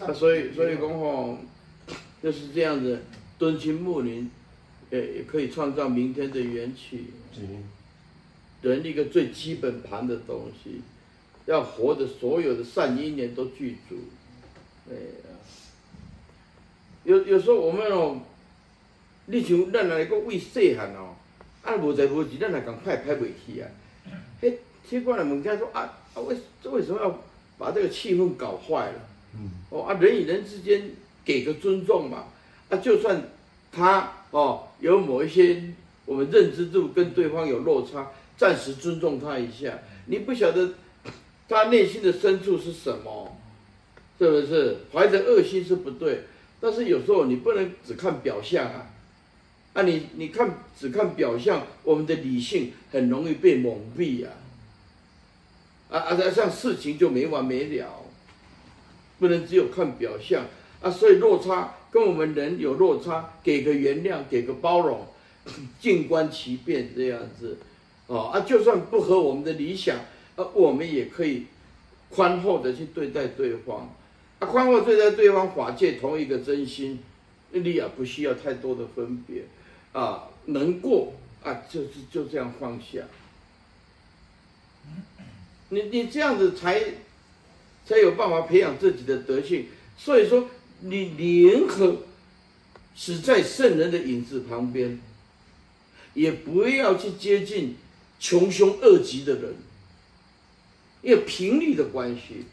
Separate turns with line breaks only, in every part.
啊，所以所以讲吼，就是这样子，敦亲睦邻，也也可以创造明天的缘起。人一个最基本盘的东西，要活的所有的善因缘都具足。哎呀，有有时候我们哦，你像咱来个为细汉哦，啊无在无志，咱来讲派派袂起啊。嘿，奇怪了，问家说啊啊为这为什么要把这个气氛搞坏了？嗯，哦啊人与人之间给个尊重嘛，啊就算他哦有某一些我们认知度跟对方有落差。暂时尊重他一下，你不晓得他内心的深处是什么，是不是？怀着恶心是不对，但是有时候你不能只看表象啊，啊你，你你看只看表象，我们的理性很容易被蒙蔽啊，啊啊，这样事情就没完没了，不能只有看表象。啊，所以落差跟我们人有落差，给个原谅，给个包容，静观其变这样子。哦啊，就算不合我们的理想，啊，我们也可以宽厚的去对待对方，啊，宽厚对待对方，法界同一个真心，你也不需要太多的分别，啊，能过啊，就是就这样放下，你你这样子才才有办法培养自己的德性，所以说你宁可死在圣人的影子旁边，也不要去接近。穷凶恶极的人，因为频率的关系，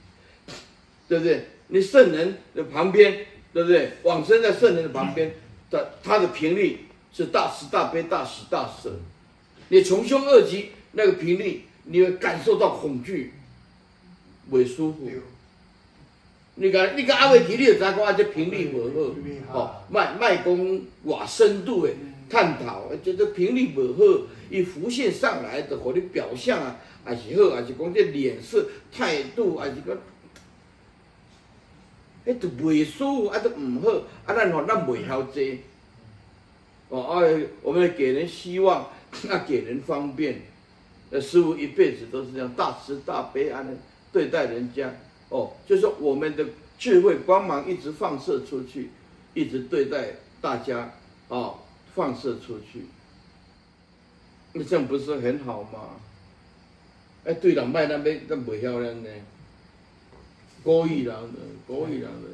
对不对？你圣人的旁边，对不对？往生在圣人的旁边的，他的频率是大慈大悲、大喜大舍。你穷凶恶极那个频率，你会感受到恐惧，不舒服。你看，你看阿伟提你的杂瓜，这频率无好，吼，卖卖功哇深度诶探讨，这这频率无好。一浮现上来的，互你表象啊，还是好，还是讲这脸色、态度，也是讲，迄，都袂舒服，啊，都毋好，啊，咱吼，咱袂晓这，哦，哎，我们给人希望，啊，给人方便，呃，师傅一辈子都是这样，大慈大悲啊，对待人家，哦，就是我们的智慧光芒一直放射出去，一直对待大家，哦，放射出去。那这样不是很好吗？哎，对了，卖那边那不漂亮呢，故意人的，故意人的。